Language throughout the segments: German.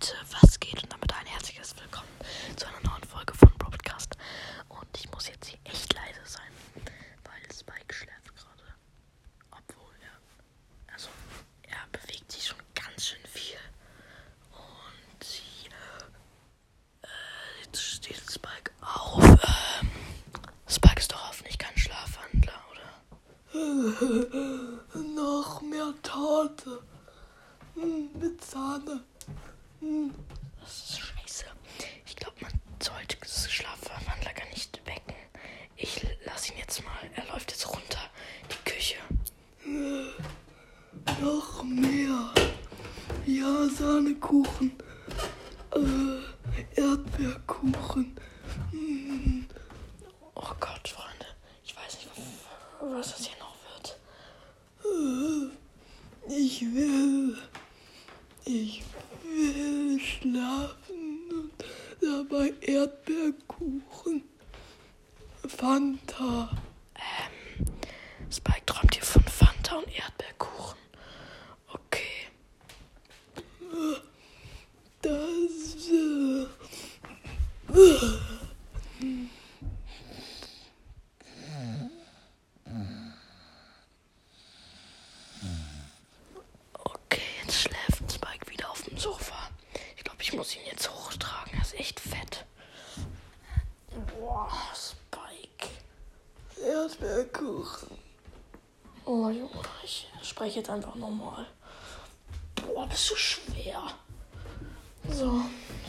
Leute, was geht? Und damit ein herzliches Willkommen zu einer neuen Folge von Broadcast. Und ich muss jetzt hier echt leise sein, weil Spike schläft gerade. Obwohl er, also er bewegt sich schon ganz schön viel. Und sie, äh, jetzt steht Spike auf. Ähm, Spike ist doch hoffentlich kein Schlafwandler, oder? Noch mehr Torte. Hm, Mit Sahne. Das ist scheiße. Ich glaube, man sollte das Schlafwandler gar nicht wecken. Ich lasse ihn jetzt mal. Er läuft jetzt runter. Die Küche. Noch mehr. Ja, Sahnekuchen. Äh, Erdbeerkuchen. Hm, Oh Gott, Freunde. Ich weiß nicht, was das hier noch wird. äh, Ich will. Ich will schlafen und dabei Erdbeerkuchen. Fanta. Ähm, Spike träumt hier von Fanta und Erdbeerkuchen. Okay. Das. Äh, Okay, jetzt schläft Spike wieder auf dem Sofa. Ich glaube, ich muss ihn jetzt hochtragen. Er ist echt fett. Boah, Spike. Erdbeerkuchen. Oh Junge, ich spreche jetzt einfach normal. Boah, bist du schwer. So,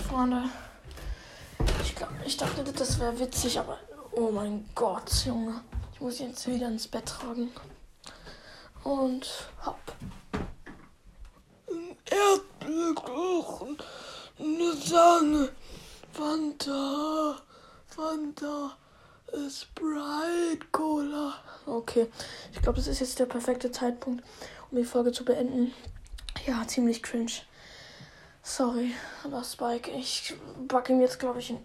Freunde. Ich, glaub, ich dachte, das wäre witzig, aber oh mein Gott, Junge. Ich muss ihn jetzt wieder ins Bett tragen. Und hopp. Erdbeerkuchen. Eine Sahne. Fanta. Fanta. Sprite Cola. Okay, ich glaube, das ist jetzt der perfekte Zeitpunkt, um die Folge zu beenden. Ja, ziemlich cringe. Sorry, aber Spike, ich backe ihm jetzt, glaube ich, einen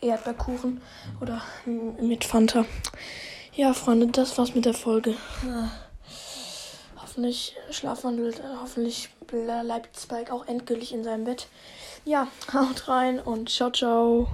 Erdbeerkuchen oder mit Fanta. Ja, Freunde, das war's mit der Folge. Hoffentlich schlafwandelt, hoffentlich bleibt Spike auch endgültig in seinem Bett. Ja, haut rein und ciao, ciao.